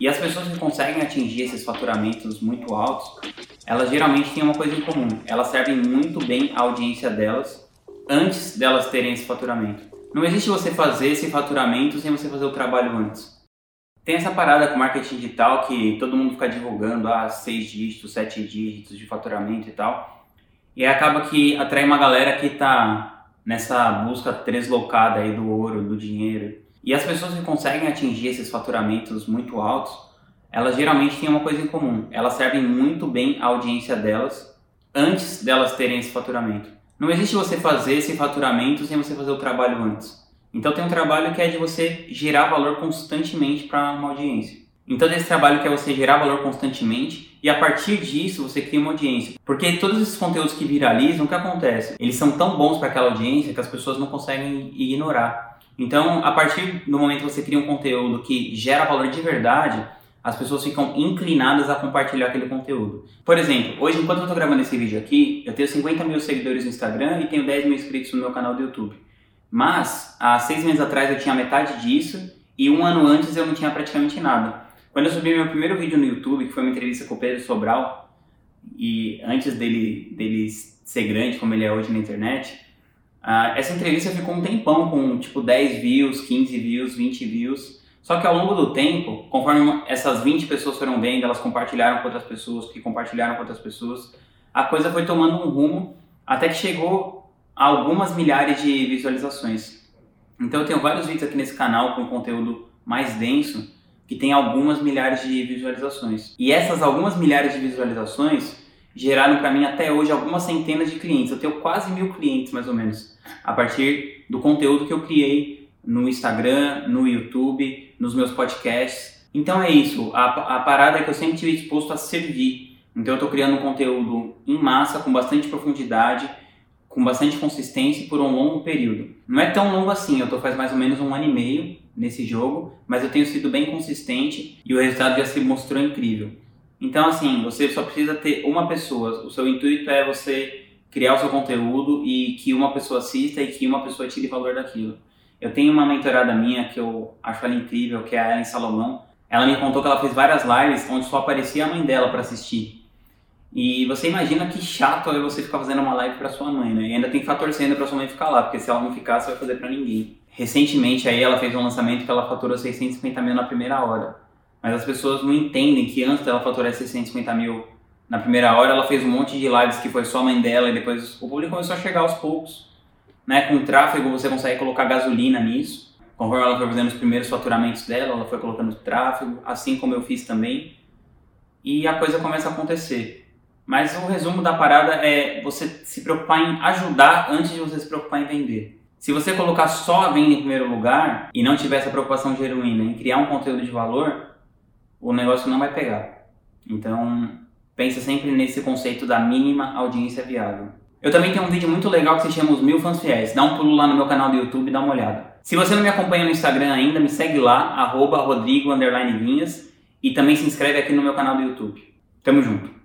E as pessoas que conseguem atingir esses faturamentos muito altos, elas geralmente têm uma coisa em comum. Elas servem muito bem a audiência delas antes delas terem esse faturamento. Não existe você fazer esse faturamento sem você fazer o trabalho antes. Tem essa parada com marketing digital que todo mundo fica divulgando, ah, seis dígitos, sete dígitos de faturamento e tal. E acaba que atrai uma galera que está nessa busca deslocada aí do ouro, do dinheiro. E as pessoas que conseguem atingir esses faturamentos muito altos, elas geralmente têm uma coisa em comum. Elas servem muito bem a audiência delas antes delas terem esse faturamento. Não existe você fazer esse faturamento sem você fazer o trabalho antes. Então tem um trabalho que é de você gerar valor constantemente para uma audiência. Então esse trabalho que é você gerar valor constantemente e a partir disso você cria uma audiência. Porque todos esses conteúdos que viralizam, o que acontece? Eles são tão bons para aquela audiência que as pessoas não conseguem ignorar. Então, a partir do momento que você cria um conteúdo que gera valor de verdade, as pessoas ficam inclinadas a compartilhar aquele conteúdo. Por exemplo, hoje, enquanto eu estou gravando esse vídeo aqui, eu tenho 50 mil seguidores no Instagram e tenho 10 mil inscritos no meu canal do YouTube. Mas, há seis meses atrás eu tinha metade disso e um ano antes eu não tinha praticamente nada. Quando eu subi meu primeiro vídeo no YouTube, que foi uma entrevista com o Pedro Sobral, e antes dele, dele ser grande como ele é hoje na internet, uh, essa entrevista ficou um tempão com tipo 10 views, 15 views, 20 views. Só que ao longo do tempo, conforme essas 20 pessoas foram vendo, elas compartilharam com outras pessoas, que compartilharam com outras pessoas, a coisa foi tomando um rumo até que chegou algumas milhares de visualizações. Então eu tenho vários vídeos aqui nesse canal com conteúdo mais denso que tem algumas milhares de visualizações. E essas algumas milhares de visualizações geraram para mim até hoje algumas centenas de clientes. Eu tenho quase mil clientes mais ou menos a partir do conteúdo que eu criei no Instagram, no YouTube, nos meus podcasts. Então é isso. A, a parada é que eu sempre tive disposto a servir. Então eu estou criando um conteúdo em massa com bastante profundidade com bastante consistência por um longo período. Não é tão longo assim, eu estou faz mais ou menos um ano e meio nesse jogo, mas eu tenho sido bem consistente e o resultado já se mostrou incrível. Então, assim, você só precisa ter uma pessoa. O seu intuito é você criar o seu conteúdo e que uma pessoa assista e que uma pessoa tire valor daquilo. Eu tenho uma mentorada minha que eu acho ela incrível, que é a Ellen Salomão. Ela me contou que ela fez várias lives onde só aparecia a mãe dela para assistir. E você imagina que chato é você ficar fazendo uma live para sua mãe, né? E ainda tem que ficar torcendo para sua mãe ficar lá, porque se ela não ficar, você vai fazer para ninguém. Recentemente aí ela fez um lançamento que ela faturou 650 mil na primeira hora. Mas as pessoas não entendem que antes dela faturar 650 mil na primeira hora, ela fez um monte de lives que foi só a mãe dela e depois o público começou a chegar aos poucos. Né? Com tráfego você consegue colocar gasolina nisso. Conforme ela foi fazendo os primeiros faturamentos dela, ela foi colocando tráfego, assim como eu fiz também. E a coisa começa a acontecer. Mas o resumo da parada é você se preocupar em ajudar antes de você se preocupar em vender. Se você colocar só a venda em primeiro lugar e não tiver essa preocupação genuína em criar um conteúdo de valor, o negócio não vai pegar. Então, pensa sempre nesse conceito da mínima audiência viável. Eu também tenho um vídeo muito legal que se chama Os Mil Fãs Fiéis. Dá um pulo lá no meu canal do YouTube e dá uma olhada. Se você não me acompanha no Instagram ainda, me segue lá, arroba Rodrigo Vinhas, e também se inscreve aqui no meu canal do YouTube. Tamo junto!